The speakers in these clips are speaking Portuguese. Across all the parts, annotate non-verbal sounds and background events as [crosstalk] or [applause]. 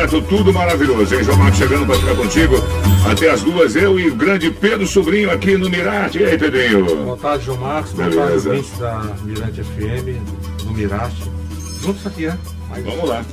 Certo? Tudo maravilhoso, hein? João Marcos chegando para ficar contigo até as duas, eu e o grande Pedro Sobrinho aqui no Mirarte. E aí, Pedrinho? Boa tarde, João Marcos. Boa tarde, ouvintes da Mirante FM, no Mirarte. Juntos aqui, né? Mas... Vamos lá.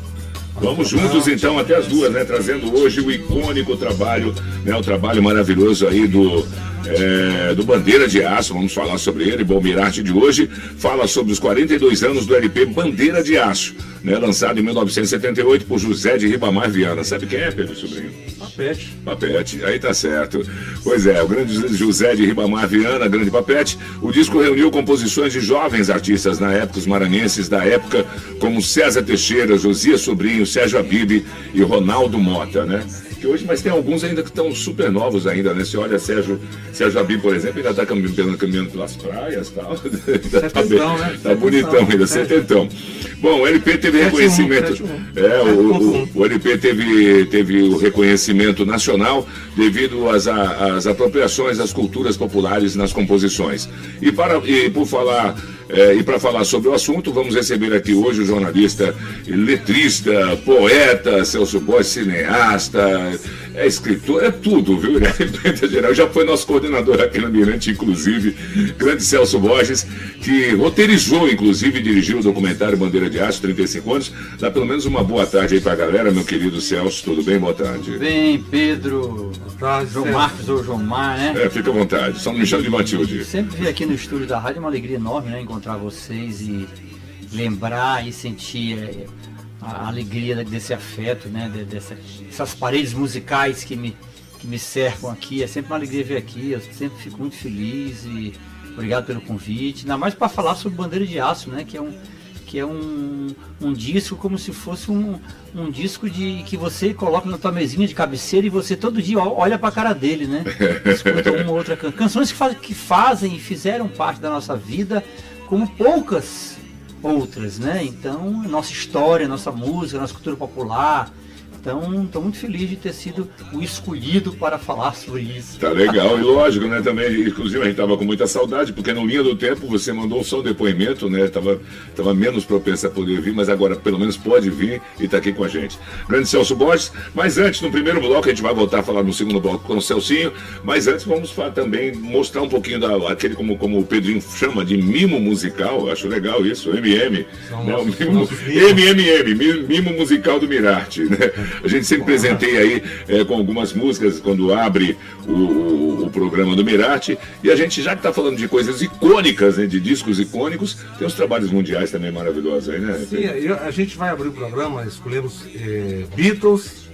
Vamos juntos então até as duas, né? Trazendo hoje o icônico trabalho, né? O trabalho maravilhoso aí do é, do Bandeira de Aço, vamos falar sobre ele. Bom, Mirarte de hoje fala sobre os 42 anos do LP Bandeira de Aço, né, lançado em 1978 por José de Ribamar Viana. Sabe quem é, Pedro Sobrinho? Papete. Papete, aí tá certo. Pois é, o grande José de Ribamar Viana, grande Papete. O disco reuniu composições de jovens artistas na época, os maranhenses da época, como César Teixeira, Josias Sobrinho, Sérgio Abib e Ronaldo Mota, né? que hoje, mas tem alguns ainda que estão super novos ainda, né? Você olha Sérgio, Sérgio Abim, por exemplo, ainda está caminhando, caminhando pelas praias e tal. [laughs] tá, bem, né? tá bonitão ainda, setentão. Bom, o LP teve reconhecimento. É, o, o, o, LP teve, teve o reconhecimento nacional devido às, às apropriações das culturas populares nas composições. E, para, e por falar é, e para falar sobre o assunto, vamos receber aqui hoje o jornalista, letrista, poeta, Celso Borges, cineasta, é escritor, é tudo, viu? [laughs] Ele é geral, já foi nosso coordenador aqui na Mirante, inclusive, grande Celso Borges, que roteirizou, inclusive, e dirigiu o documentário Bandeira de Aço, 35 anos. Dá pelo menos uma boa tarde aí para a galera, meu querido Celso, tudo bem? Boa tarde. Bem, Pedro, boa tarde, João Celso. Marcos ou João Mar, né? É, fica à vontade, só não me chame de Matilde. Sempre vir aqui no estúdio da rádio é uma alegria enorme, né? Encontrar vocês e lembrar e sentir é, a alegria desse afeto, né? dessas paredes musicais que me, que me cercam aqui. É sempre uma alegria vir aqui, eu sempre fico muito feliz e obrigado pelo convite. Ainda mais para falar sobre Bandeira de Aço, né? Que é um, que é um, um disco como se fosse um, um disco de que você coloca na tua mesinha de cabeceira e você todo dia olha para a cara dele, né? [laughs] Escuta uma ou outra can canções que, faz, que fazem e fizeram parte da nossa vida como poucas outras, né? Então, nossa história, nossa música, nossa cultura popular, então, estou muito feliz de ter sido o escolhido para falar sobre isso. Tá legal, e lógico, né? Também, inclusive, a gente estava com muita saudade, porque no Linha do Tempo você mandou só um depoimento, né? Tava, tava menos propensa a poder vir, mas agora pelo menos pode vir e está aqui com a gente. Grande Celso Borges, mas antes, no primeiro bloco, a gente vai voltar a falar no segundo bloco com o Celcinho, mas antes vamos também mostrar um pouquinho da, aquele, como, como o Pedrinho chama, de mimo musical, acho legal isso, MM. Né? O mimo, MMM, mimo musical do Mirarte, né? A gente sempre presenteia aí é, com algumas músicas quando abre o, o, o, programa do Mirarte. E a gente, já que está falando de coisas icônicas, né, de discos icônicos, tem os trabalhos mundiais também maravilhosos aí, né? Sim, a gente vai abrir o programa, escolhemos é, Beatles,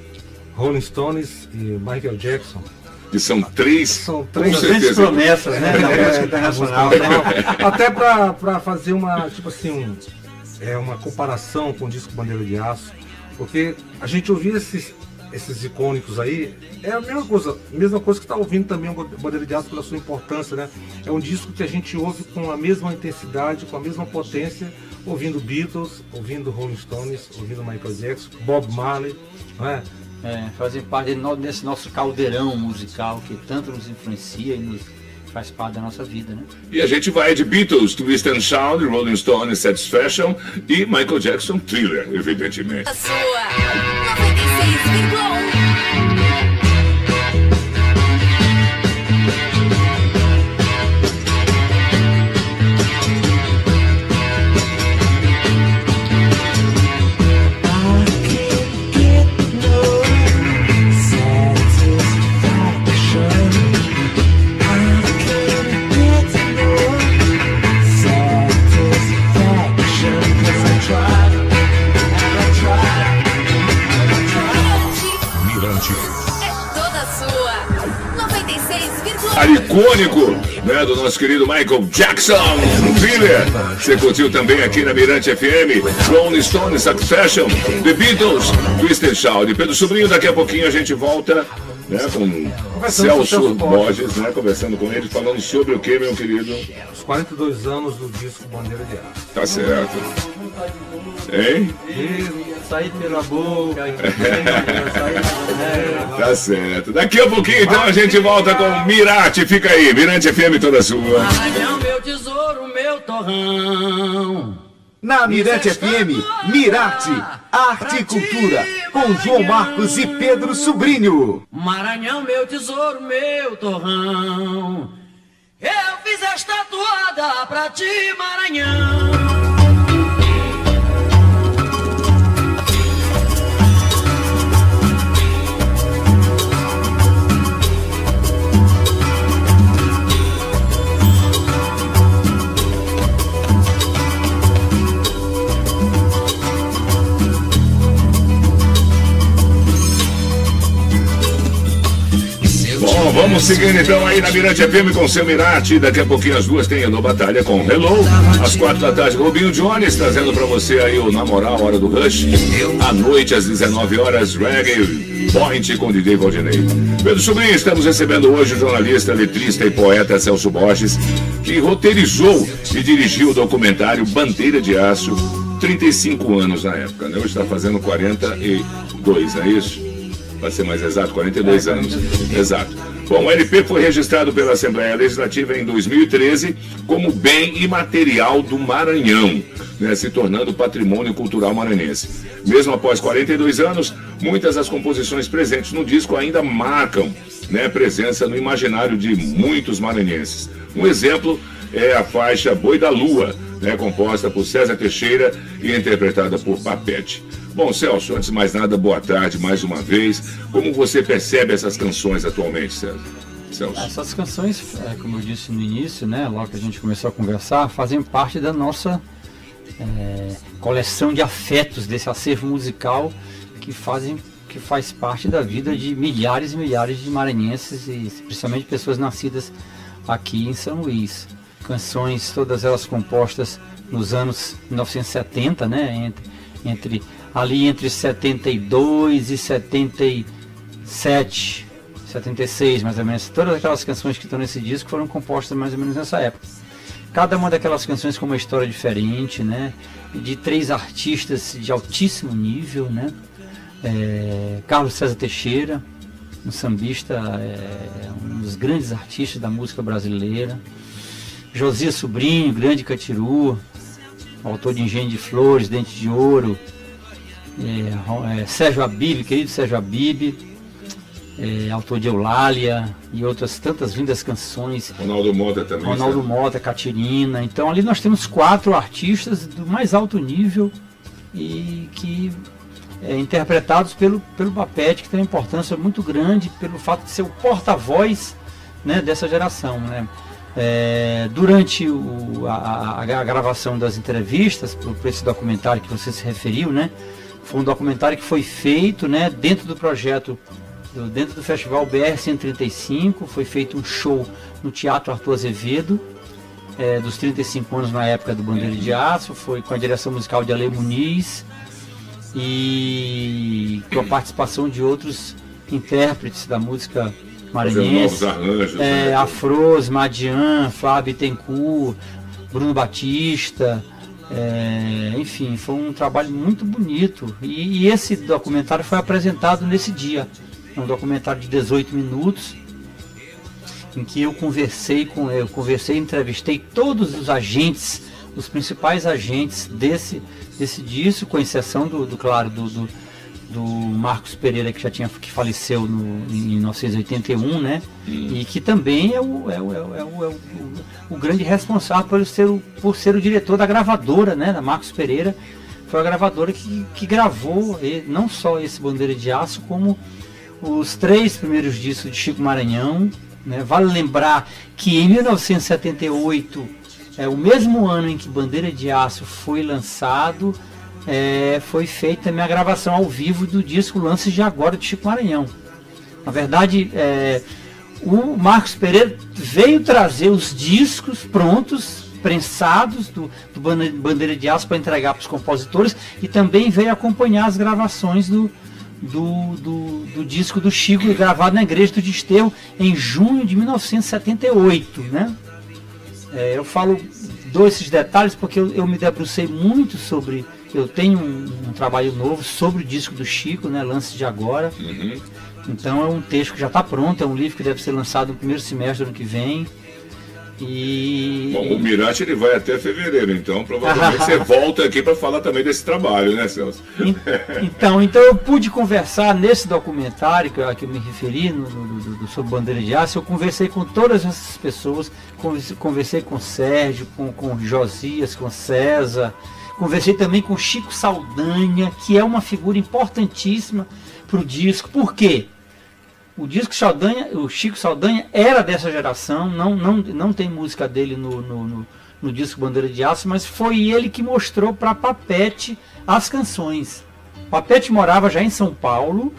Rolling Stones e Michael Jackson. Que são três, são três grandes promessas, né? É, [laughs] internacional. Até para fazer uma, tipo assim, um, é, uma comparação com o disco Bandeira de Aço porque a gente ouvir esses, esses icônicos aí é a mesma coisa, mesma coisa que está ouvindo também o Bandeira de Aço pela sua importância, né? É um disco que a gente ouve com a mesma intensidade, com a mesma potência, ouvindo Beatles, ouvindo Rolling Stones, ouvindo Michael Jackson, Bob Marley, não é? É, fazem parte desse nosso caldeirão musical que tanto nos influencia e nos faz parte da nossa vida, né? E a gente vai de Beatles, Twist and Shout, Rolling Stone, Satisfaction e Michael Jackson, Thriller, evidentemente. A sua 96,1 icônico, né, do nosso querido Michael Jackson, Thriller. Você curtiu também aqui na Mirante FM, Rolling Stones, Succession, The Beatles, Twisted Shout. Pedro Sobrinho, daqui a pouquinho a gente volta né, com Celso Borges, né, conversando com ele, falando sobre o que, meu querido? Os 42 anos do disco Bandeira de Aço. Tá certo. Hein? Sair pela boca, Tá certo. Daqui a pouquinho, então, a gente volta com Mirate. Fica aí, Mirante FM toda sua. meu tesouro, meu torrão. Na Mirante FM, Mirate, Arte e Cultura, com João Marcos e Pedro Sobrinho. Maranhão, meu tesouro, meu torrão. Eu fiz esta toada pra ti, Maranhão. Seguindo então aí na Mirante FM com seu Mirate. Daqui a pouquinho as duas tem no Batalha com Hello. Às quatro da tarde, Rubinho Jones trazendo pra você aí o Namorar, Hora do Rush. À noite, às 19 horas, Reggae Point com DJ Valdinei. Pedro Sobrinho, estamos recebendo hoje o jornalista, letrista e poeta Celso Borges, que roteirizou e dirigiu o documentário Bandeira de Aço, 35 anos na época, né? Hoje está fazendo 42, não é isso? Para ser mais exato, 42 anos. Exato. Bom, o LP foi registrado pela Assembleia Legislativa em 2013 como bem imaterial do Maranhão, né, se tornando patrimônio cultural maranhense. Mesmo após 42 anos, muitas das composições presentes no disco ainda marcam né, presença no imaginário de muitos maranhenses. Um exemplo é a faixa Boi da Lua, né, composta por César Teixeira e interpretada por Papete. Bom, Celso, antes de mais nada, boa tarde mais uma vez. Como você percebe essas canções atualmente, César? Celso? Essas canções, é, como eu disse no início, né, logo que a gente começou a conversar, fazem parte da nossa é, coleção de afetos, desse acervo musical que fazem que faz parte da vida de milhares e milhares de maranhenses e principalmente pessoas nascidas aqui em São Luís. Canções, todas elas compostas nos anos 1970, né, entre, entre ali entre 72 e 77, 76 mais ou menos. Todas aquelas canções que estão nesse disco foram compostas mais ou menos nessa época. Cada uma daquelas canções com uma história diferente, né? De três artistas de altíssimo nível, né? É, Carlos César Teixeira, um sambista, é, um dos grandes artistas da música brasileira. Josias Sobrinho, grande catiru, autor de Engenho de Flores, Dente de Ouro, é, é, Sérgio Abib, querido Sérgio Abib, é, autor de Eulália e outras tantas lindas canções. Ronaldo Mota também. Ronaldo sabe? Mota, Catirina. Então ali nós temos quatro artistas do mais alto nível e que é, interpretados pelo, pelo Papete, que tem uma importância muito grande pelo fato de ser o porta-voz né, dessa geração. Né? É, durante o, a, a, gravação das entrevistas, para esse documentário que você se referiu, né? Foi um documentário que foi feito né, dentro do projeto, do, dentro do Festival BR 135. Foi feito um show no Teatro Arthur Azevedo, é, dos 35 anos na época do Bandeira de Aço. Foi com a direção musical de Ale Muniz e com a participação de outros intérpretes da música maranhense. Arranjos, é, né? Afros, Madian, Flávio Tencourt, Bruno Batista. É, enfim, foi um trabalho muito bonito. E, e, esse documentário foi apresentado nesse dia. É um documentário de 18 minutos, em que eu conversei com eu conversei, entrevistei todos os agentes, os principais agentes desse, desse disco, com exceção do, do claro, do, do do Marcos Pereira, que já tinha que faleceu no, em 1981, né? Hum. E que também é o, é o, é o, é o, é o grande responsável por ser o, por ser o diretor da gravadora, né? Da Marcos Pereira. Foi a gravadora que, que gravou não só esse Bandeira de Aço, como os três primeiros discos de Chico Maranhão. Né? Vale lembrar que em 1978, é o mesmo ano em que Bandeira de Aço foi lançado, é, foi feita a minha gravação ao vivo do disco Lances de Agora de Chico Maranhão. Na verdade, é, o Marcos Pereira veio trazer os discos prontos, prensados do, do Bandeira de Aço para entregar para os compositores e também veio acompanhar as gravações do, do, do, do, disco do Chico gravado na Igreja do Desterro em junho de 1978. Né? É, eu falo dou esses detalhes porque eu, eu me debrucei muito sobre. Eu tenho um, um, trabalho novo sobre o disco do Chico, né? Lance de Agora. Uhum. Então é um texto que já está pronto, é um livro que deve ser lançado no primeiro semestre do ano que vem. E... Bom, o Mirante ele vai até fevereiro, então provavelmente [laughs] você volta aqui para falar também desse trabalho, né, Celso? Então, então eu pude conversar nesse documentário que eu, que eu me referi no, no, no, sobre Bandeira de Aço, eu conversei com todas essas pessoas, conversei, conversei com o Sérgio, com, com Josias, com César, conversei também com Chico Saldanha, que é uma figura importantíssima para o disco. Por quê? O disco Saldanha, o Chico Saldanha era dessa geração, não, não, não tem música dele no, no, no, no disco Bandeira de Aço, mas foi ele que mostrou para Papete as canções. Papete morava já em São Paulo,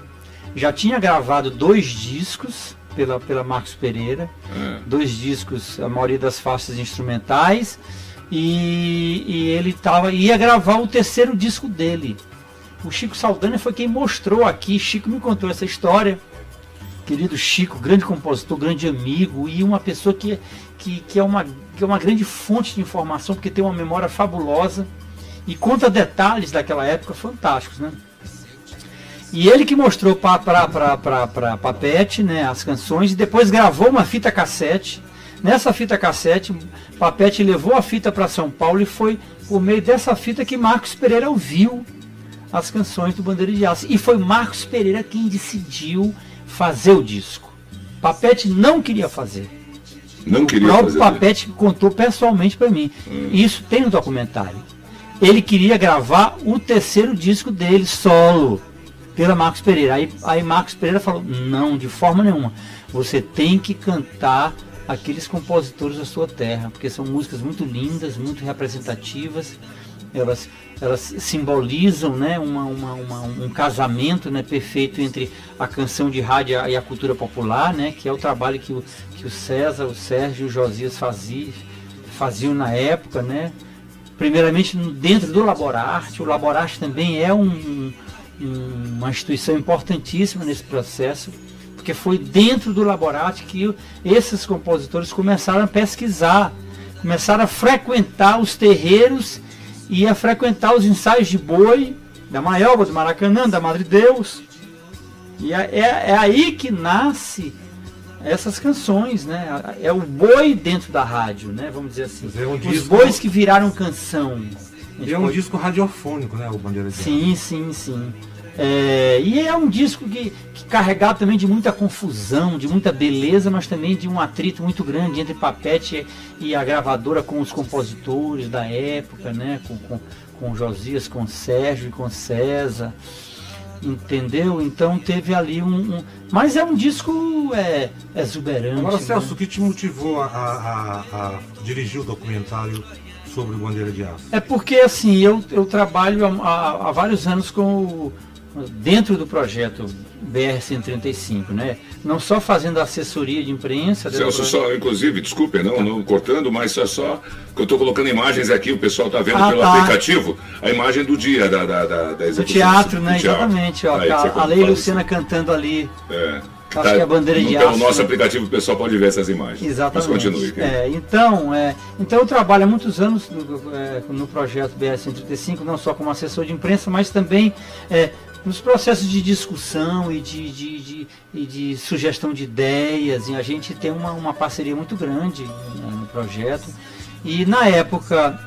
já tinha gravado dois discos pela, pela Marcos Pereira, é. dois discos, a maioria das faixas instrumentais, e, e ele tava, ia gravar o terceiro disco dele. O Chico Saldanha foi quem mostrou aqui, Chico me contou essa história querido Chico, grande compositor, grande amigo e uma pessoa que, que, que, é, uma, que é uma grande fonte de informação, porque tem uma memória fabulosa e conta detalhes daquela época fantásticos, né? E ele que mostrou para Papete né, as canções e depois gravou uma fita cassete. Nessa fita cassete, Papete levou a fita para São Paulo e foi por meio dessa fita que Marcos Pereira ouviu as canções do Bandeira de Aço. E foi Marcos Pereira quem decidiu fazer o disco. Papete não queria fazer. Não o queria próprio Papete contou pessoalmente para mim. Hum. Isso tem no documentário. Ele queria gravar o terceiro disco dele, solo, pela Marcos Pereira. Aí, aí Marcos Pereira falou: não, de forma nenhuma. Você tem que cantar aqueles compositores da sua terra, porque são músicas muito lindas, muito representativas. Elas elas simbolizam né, uma, uma, uma, um casamento né, perfeito entre a canção de rádio e a cultura popular, né, que é o trabalho que o, que o César, o Sérgio e o Josias faziam, faziam na época. Né, primeiramente dentro do Laborarte, o Laborarte também é um, um, uma instituição importantíssima nesse processo, porque foi dentro do Laborarte que esses compositores começaram a pesquisar, começaram a frequentar os terreiros ia frequentar os ensaios de boi, da Maiorba, do Maracanã, da Madre Deus. E é, é, é, aí que nasce essas canções, né? É o boi dentro da rádio, né? Vamos dizer assim. É um Os disco... bois que viraram canção. E é um pode... disco radiofônico, né? O Bandeira de Sim, sim, sim. É, e é um disco que, que carregado também de muita confusão, de muita beleza, mas também de um atrito muito grande entre Papete e a gravadora com os compositores da época, né? com, com, com Josias, com Sérgio e com César. Entendeu? Então teve ali um. um... Mas é um disco é, exuberante. Agora, Celso, né? o que te motivou a, a, a dirigir o documentário sobre Bandeira de Aço? É porque assim, eu, eu trabalho há, há vários anos com o dentro do projeto BR-135, né? Não só fazendo assessoria de imprensa. Celso, só, inclusive, desculpe, não, não cortando, mas só, só que eu estou colocando imagens aqui, o pessoal está vendo ah, pelo tá. aplicativo, a imagem do dia da, da, da, da execução. Do teatro, né? Teatro. Exatamente. Ó, Aí, a, a Lei Luciana cantando ali. É. Acho tá, que é a bandeira de aço. Pelo nosso né? aplicativo o pessoal pode ver essas imagens. Exatamente. Mas continue. É, então, é, então eu trabalho há muitos anos no, é, no projeto BR-135, não só como assessor de imprensa, mas também é, nos processos de discussão e de, de, de, e de sugestão de ideias, e a gente tem uma, uma parceria muito grande né, no projeto. E na época,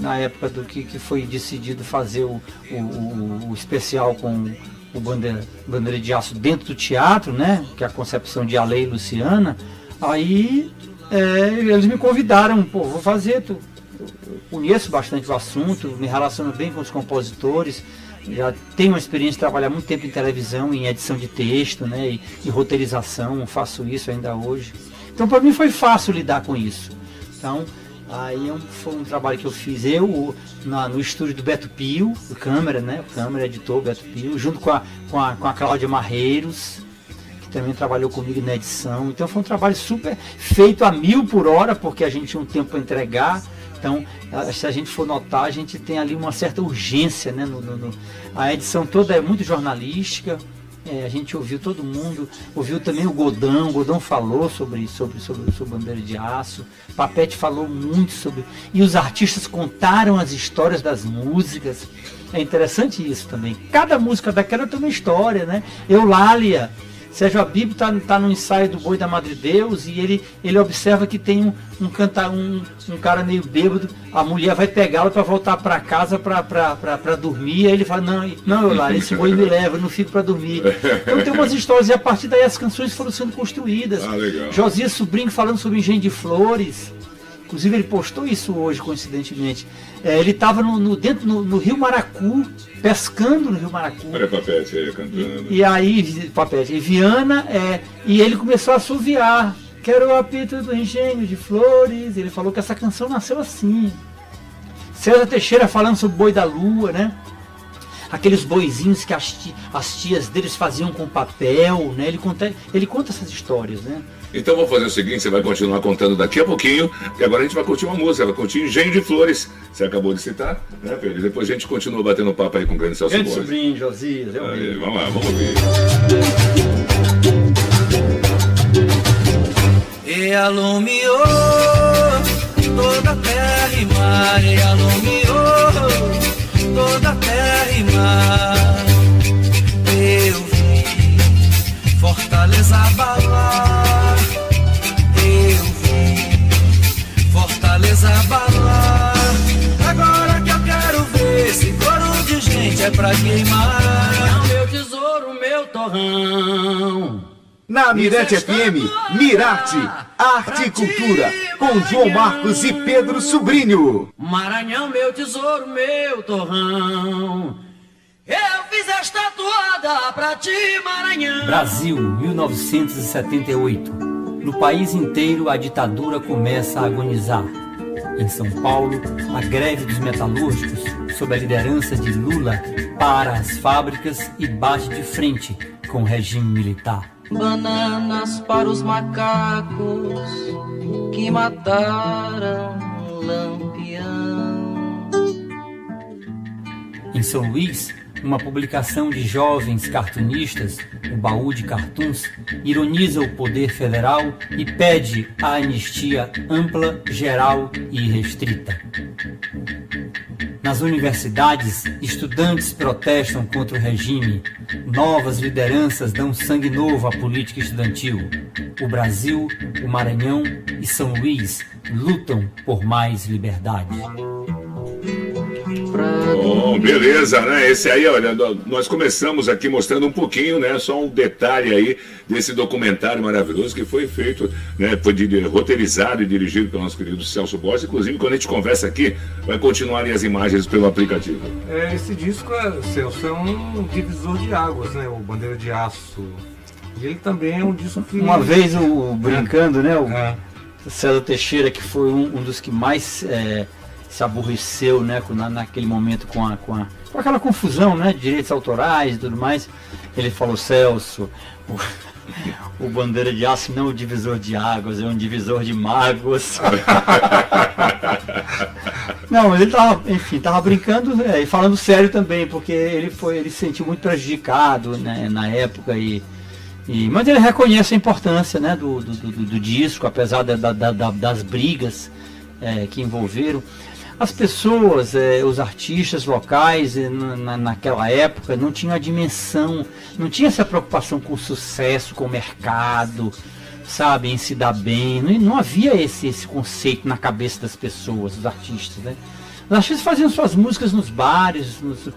na época do que, que foi decidido fazer o, o, o especial com o bandeira, bandeira de aço dentro do teatro, né? Que é a concepção de Ale e Luciana, aí é, eles me convidaram, pô, vou fazer, tu, eu conheço bastante o assunto, me relaciono bem com os compositores, já tenho uma experiência de trabalhar muito tempo em televisão, em edição de texto, né, e, e roteirização, faço isso ainda hoje. Então para mim foi fácil lidar com isso. Então aí é foi um trabalho que eu fiz eu na, no estúdio do Beto Pio, o câmera, né, o câmera editor Beto Pio, junto com a, com a, com a Cláudia Marreiros, também trabalhou comigo na edição. Então foi um trabalho super feito a mil por hora, porque a gente tinha um tempo para entregar. Então, se a gente for notar, a gente tem ali uma certa urgência, né? No, no, no... A edição toda é muito jornalística, é, a gente ouviu todo mundo, ouviu também o Godão, o Godão falou sobre, sobre, sobre, sobre Bandeira de Aço, Papete falou muito sobre. E os artistas contaram as histórias das músicas. É interessante isso também. Cada música daquela tem uma história, né? Eulália, Sérgio Abib está tá no ensaio do Boi da Madre Deus e ele, ele observa que tem um, um, canta, um, um cara meio bêbado, a mulher vai pegá-lo para voltar para casa para dormir, aí ele fala, não, não, eu lá, esse boi me leva, eu não fico para dormir. Então tem umas histórias, e a partir daí as canções foram sendo construídas. Ah. Josias Sobrinho falando sobre engenho de flores. Inclusive ele postou isso hoje, coincidentemente. É, ele estava no, no, dentro no, no, Rio Maracu, pescando no Rio Maracu. Olha Papete aí cantando. E, e aí, Papete, e Viana, é, e ele começou a assoviar. Quero o apito do engenho de flores. Ele falou que essa canção nasceu assim. César Teixeira falando sobre o boi da lua, né? Aqueles boizinhos que as, as tias deles faziam com papel, né? Ele conta, ele conta essas histórias, né? Então vamos fazer o seguinte, você vai continuar contando daqui a pouquinho, e agora a gente vai curtir uma música, vai curtir Engenho de Flores. Você acabou de citar, né, Pedro? Depois a gente continua batendo papo aí com o grande Celso Grande sobrinho, Josias, eu aí, Vamos lá, vamos ouvir. E alumiou toda a terra e mar, e alumiou toda terra e mar. Eu vi Fortaleza abalar. Fortaleza abalar. Agora que eu quero ver esse coro de gente é pra queimar. Meu tesouro, meu torrão. Na Mirante FM, Mirarte, Arte e Cultura, com João Marcos e Pedro Sobrinho. Maranhão, meu tesouro, meu torrão. Eu fiz esta toada pra ti, Maranhão. Brasil, 1978. No país inteiro, a ditadura começa a agonizar. Em São Paulo, a greve dos metalúrgicos, sob a liderança de Lula, para as fábricas e bate de frente com o regime militar. Bananas para os macacos que mataram Lampião. Em São Luís, uma publicação de jovens cartunistas, o Baú de Cartuns, ironiza o poder federal e pede a anistia ampla, geral e restrita. Nas universidades, estudantes protestam contra o regime. Novas lideranças dão sangue novo à política estudantil. O Brasil, o Maranhão e São Luís lutam por mais liberdade. Bom, beleza, né? Esse aí, olha, nós começamos aqui mostrando um pouquinho, né? Só um detalhe aí desse documentário maravilhoso que foi feito, né? Foi de, roteirizado e dirigido pelo nosso querido Celso Borges. Inclusive, quando a gente conversa aqui, vai continuar ali as imagens pelo aplicativo. É, esse disco, é, Celso, é um divisor de águas, né? O Bandeira de Aço. E ele também é um disco que. Uma vez o brincando, né? O é. César Teixeira, que foi um, um dos que mais. É, se aborreceu né, na, naquele momento com, a, com, a, com aquela confusão né, de direitos autorais e tudo mais. Ele falou, Celso, o, o bandeira de aço não é um divisor de águas, é um divisor de mágoas. [laughs] não, mas ele tava, enfim, tava brincando é, e falando sério também, porque ele foi, ele se sentiu muito prejudicado né, na época e, e, mas ele reconhece a importância né, do, do, do, do disco, apesar da, da, da, das brigas é, que envolveram as pessoas, eh, os artistas locais na, naquela época não tinham a dimensão, não tinha essa preocupação com o sucesso, com o mercado, sabe, em se dar bem. Não, não havia esse, esse conceito na cabeça das pessoas, dos artistas, né? Os artistas faziam suas músicas nos bares, nos,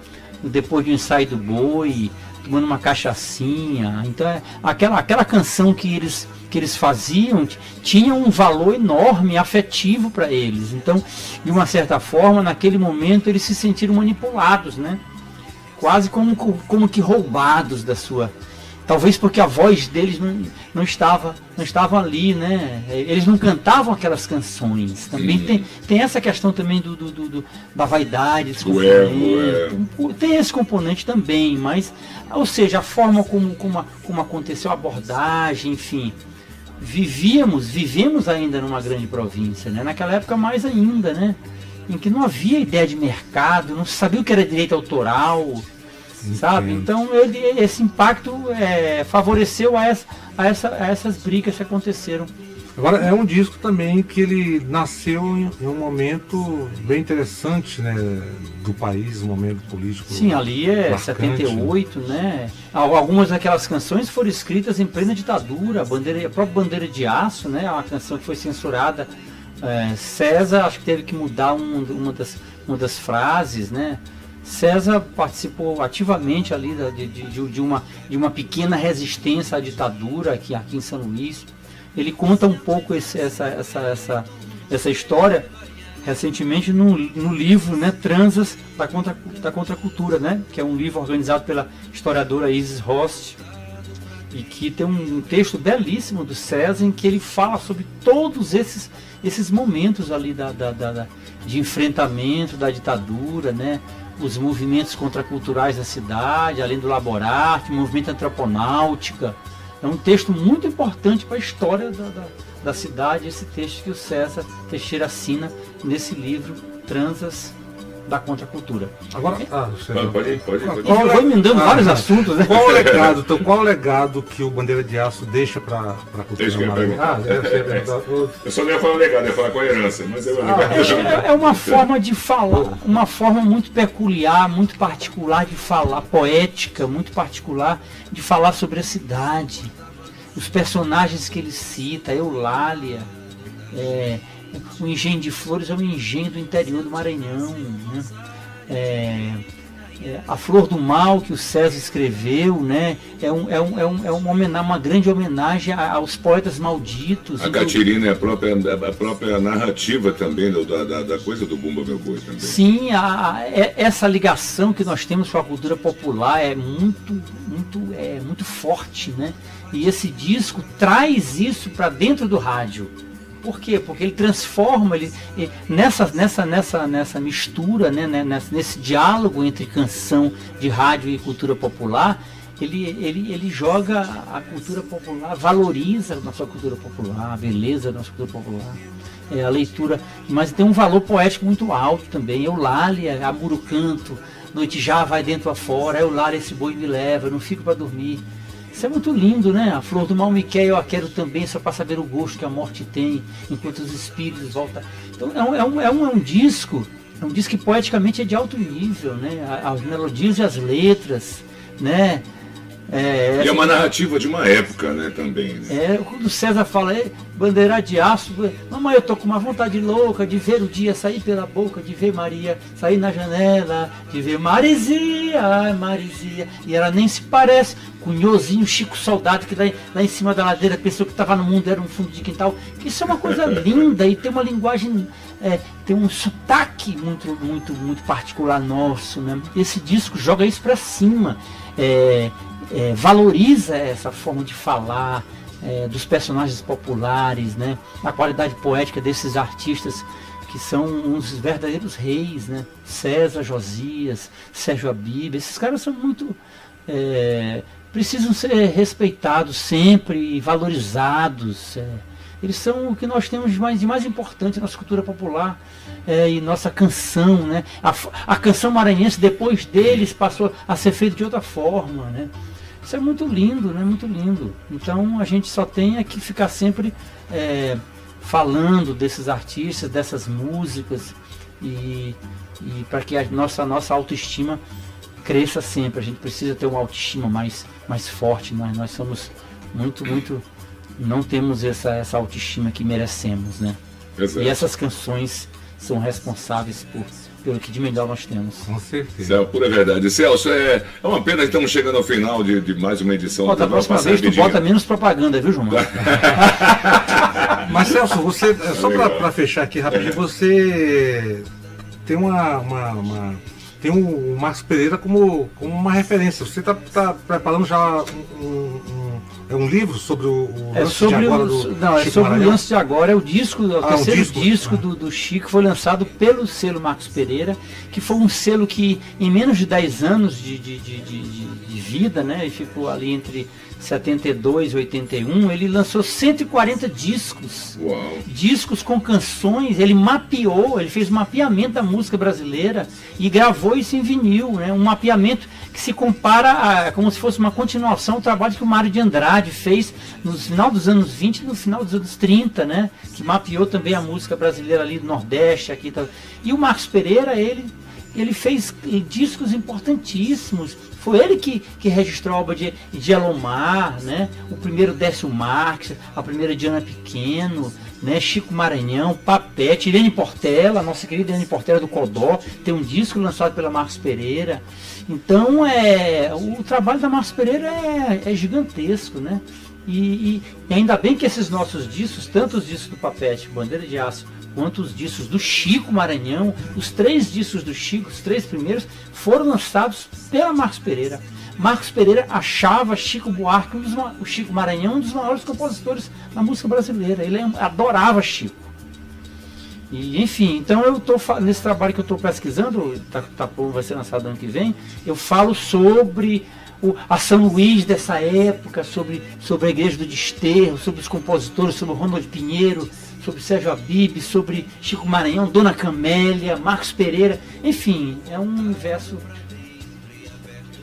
depois de um ensaio do boi, tomando uma cachaçinha. Então, é, aquela, aquela canção que eles que eles faziam tinha um valor enorme afetivo para eles. Então, de uma certa forma, naquele momento eles se sentiram manipulados, né? Quase como, como que roubados da sua Talvez porque a voz deles não, não estava não estava ali, né? Eles não cantavam aquelas canções. Também tem, tem essa questão também do, do, do da vaidade, o ego, é. tem esse componente também, mas ou seja, a forma como, como, como aconteceu a abordagem, enfim, vivíamos, vivemos ainda numa grande província, né? Naquela época mais ainda, né? Em que não havia ideia de mercado, não se sabia o que era direito autoral, sabe? Então esse impacto é, favoreceu a, essa, a, essa, a essas brigas que aconteceram Agora é um disco também que ele nasceu em, em, um momento bem interessante, né, do país, um momento político. Sim, ali é marcante, 78, né? né? Algumas daquelas canções foram escritas em plena ditadura, a, bandeira, a própria bandeira de aço, né? Uma canção que foi censurada. É, César acho que teve que mudar um, uma, das, uma das frases, né? César participou ativamente ali de, de, de, uma, de uma pequena resistência à ditadura aqui, aqui em São Luís. Ele conta um pouco esse, essa, essa, essa, essa história recentemente no, no livro né, Transas da, contra, da Contracultura, né, que é um livro organizado pela historiadora Isis Rost, e que tem um texto belíssimo do César em que ele fala sobre todos esses, esses momentos ali da, da, da de enfrentamento da ditadura, né, os movimentos contraculturais da cidade, além do laborarte, movimento antroponáutica, é um texto muito importante para a história da, da, da, cidade, esse texto que o César Teixeira assina nesse livro Transas da Contracultura. Agora, ah, pode, pode, pode, pode. Eu vou emendando ah, vários assuntos, né? Qual o legado, [laughs] então, qual o legado que o Bandeira de Aço deixa para a cultura deixa ah, é, Eu só não ia falar legado, ia falar coerência, mas eu ah, [laughs] é, é uma forma de falar, uma forma muito peculiar, muito particular de falar, poética, muito particular de falar sobre a cidade. Os personagens que ele cita, Eulália, é, o engenho de Flores é um engenho do interior do Maranhão. Né? É, é, a Flor do Mal, que o César escreveu, né? é, um, é, um, é, um, é uma, homenagem, uma grande homenagem aos poetas malditos. A Catirina é a própria, a própria narrativa também da, da, da coisa do Bumba Meu Boi também. Sim, a, a, é, essa ligação que nós temos com a cultura popular é muito, muito, é, muito forte. Né? E esse disco traz isso para dentro do rádio. Por quê? Porque ele transforma, ele, nessa, nessa, nessa, nessa mistura, né, né, nessa, nesse diálogo entre canção de rádio e cultura popular, ele, ele, ele joga a cultura popular, valoriza a nossa cultura popular, a beleza da nossa cultura popular. É, a leitura, mas tem um valor poético muito alto também. Eulália, Amuro Canto, Noite já vai dentro afora, Eulália, esse boi me leva, não fico para dormir. Isso é muito lindo, né? A flor do mal me quer, eu a quero também, só para saber o gosto que a morte tem, enquanto os espíritos voltam. Então é um, é um, é um, é um disco, é um disco que poeticamente é de alto nível, né? As melodias e as letras, né? É, e é uma narrativa de uma época, né, também. Né? É, quando o César fala, bandeira de aço, mamãe, eu tô com uma vontade louca de ver o dia sair pela boca, de ver Maria sair na janela, de ver Marizia, ai Marizia, e ela nem se parece com o Nhozinho Chico Soldado, que lá, lá em cima da ladeira pensou que estava no mundo, era um fundo de quintal. Isso é uma coisa [laughs] linda e tem uma linguagem, é, tem um sotaque muito, muito, muito particular nosso, né? Esse disco joga isso para cima. É, é, valoriza essa forma de falar é, dos personagens populares, né? a qualidade poética desses artistas que são uns verdadeiros reis, né? César Josias, Sérgio Abib, esses caras são muito é, precisam ser respeitados sempre e valorizados. É. Eles são o que nós temos de mais, de mais importante na nossa cultura popular é, e nossa canção. Né? A, a canção maranhense, depois deles, passou a ser feita de outra forma. Né? Isso é muito lindo, né? Muito lindo. Então a gente só tem é que ficar sempre é, falando desses artistas, dessas músicas e, e para que a nossa, nossa autoestima cresça sempre. A gente precisa ter uma autoestima mais, mais forte. Nós, nós somos muito, muito. Não temos essa, essa autoestima que merecemos, né? Exato. E essas canções são responsáveis por pelo que de melhor nós temos. Com certeza. Céu, pura verdade. Celso, é, é uma pena que estamos chegando ao final de, de mais uma edição. Bota, da próxima vez tu bota menos propaganda, viu, João? [laughs] Mas Celso, você, é, só para fechar aqui rapidinho, você tem uma, uma, uma, tem o, o Marcos Pereira como, como uma referência. Você está tá preparando já um, um, é um livro sobre o, o é lance sobre de agora o, do Não, é Chico sobre Maranhão? o lance de agora, é o disco, é o Ah, um terceiro disco? disco, Ah. do, do Chico, foi lançado pelo selo Marcos Pereira, que foi um selo que em menos de 10 anos de, de, de, de, de- de vida, né? E ficou ali entre 72 e 81, ele lançou 140 discos Uau. discos com canções, ele mapeou, ele fez um mapeamento da música brasileira e gravou isso em vinil, né? um mapeamento que se compara a, como se fosse uma continuação do trabalho que o Mário de Andrade fez no final dos anos 20 e no final dos anos 30, né? que mapeou também a música brasileira ali do Nordeste. Aqui, tá. E o Marcos Pereira, ele, ele fez eh, discos importantíssimos. Foi ele que, que registrou a obra de, de Elomar, né? o primeiro Décio Marques, a primeira Diana Pequeno, né? Chico Maranhão, Papete, Irene Portela, nossa querida Irene Portela do Codó, tem um disco lançado pela Marcos Pereira. Então é, o trabalho da Marcos Pereira é, é gigantesco, né? E, e- ainda bem que esses nossos discos, tanto os discos do Papete, Bandeira de Aço, quanto os discos do Chico Maranhão, os três discos do Chico, os três primeiros, foram lançados pela Marcos Pereira. Marcos Pereira achava Chico Buarque, um dos o Chico Maranhão, um dos maiores compositores da música brasileira. Ele adorava Chico. E, enfim, então eu tô nesse trabalho que eu estou pesquisando, tá, tá, vai ser lançado ano que vem, eu falo sobre o, a São Luís dessa época, sobre, sobre a igreja do Desterro, sobre os compositores, sobre Ronald Pinheiro, sobre Sérgio Abib, sobre Chico Maranhão, Dona Camélia, Marcos Pereira, enfim, é um universo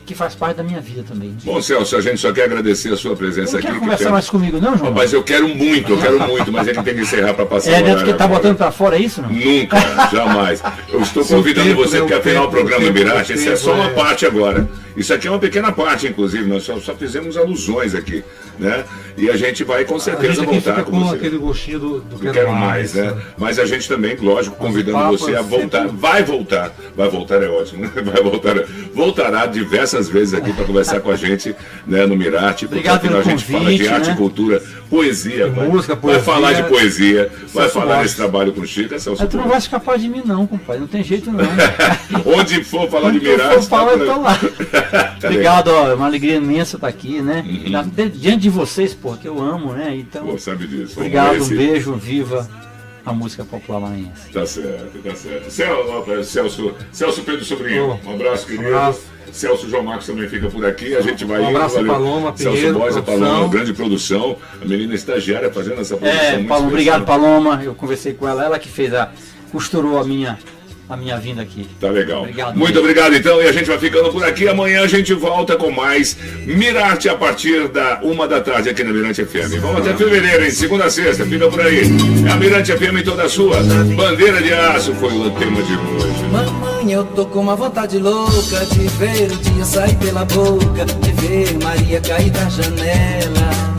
que faz parte da minha vida também. Bom, Celso, a gente só quer agradecer a sua presença Não aqui. quer que conversar tem- mais comigo não, João? Mas eu quero muito, eu quero muito, mas ele tem que encerrar para passar É, o né, horário porque tá agora. botando pra fora, é isso não? Nunca, [laughs] jamais. Eu estou Seu convidando tempo, você, né, porque o afinal o tempo, programa Mirage, isso é só uma é. parte agora. Isso aqui é uma pequena parte, inclusive, nós só, só fizemos alusões aqui, né? E a gente vai com A certeza gente aqui voltar fica com com você. aquele gostinho do, do Não quero mais, né? Mas a gente também, lógico, convidando você é a voltar. sempre- Vai voltar. Vai voltar é ótimo, né? [laughs] Vai voltar. Voltará diversas vezes aqui para conversar com a gente, né, no Mirarte, porque Obrigado afinal a gente fala convite, de arte, né? cultura, poesia. vai, música, vai poesia. falar de poesia, vai Celso falar Borges. desse trabalho com o Chico, é Celso tu não vai escapar de mim não, compadre, não tem jeito não. [laughs] Onde for falar de Onde eu Mirarte, for falar, por eu tô lá. [laughs] Tá Obrigado, ó, é uma alegria imensa estar aqui, né? Uhum. De- Diante de vocês, pô, que eu amo, né? Então, Pô, sabe disso. Obrigado, um beijo, viva a música popular maranhense. Tá certo, tá certo. Cel- Celso, Celso Pedro Sobrinho, um abraço, querido. abraço. Celso João Marcos também fica por aqui. A gente vai Um abraço. Paloma, Celso Pinheiro, produção. Paloma, grande produção. A menina estagiária fazendo essa produção. É, muito Paloma, obrigado, Paloma. Eu conversei com ela, ela que fez a. costurou a minha, a minha vinda aqui. Tá legal. Obrigado, Muito gente. obrigado, então. E a gente vai ficando por aqui. Amanhã a gente volta com mais Mirarte a partir da uma da tarde aqui na Mirante FM. Vamos até fevereiro, hein? Segunda a sexta, fica por aí. É a Mirante FM toda a sua. Bandeira de aço foi o tema de hoje. Mamãe, eu tô com uma vontade louca de ver o dia sair pela boca, de ver Maria cair da janela,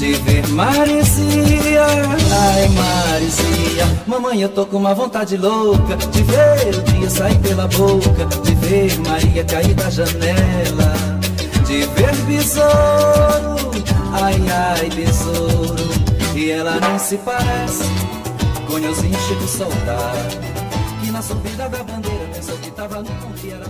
de ver Maricia, ai Maricia. Mamãe, eu tô com uma vontade louca de ver o dia sair pela boca, de ver Maria cair da janela, de ver besouro, ai ai besouro. E ela nem se parece com Nhozinho Chico Soldado que na subida da bandeira pensou que tava no ponto e era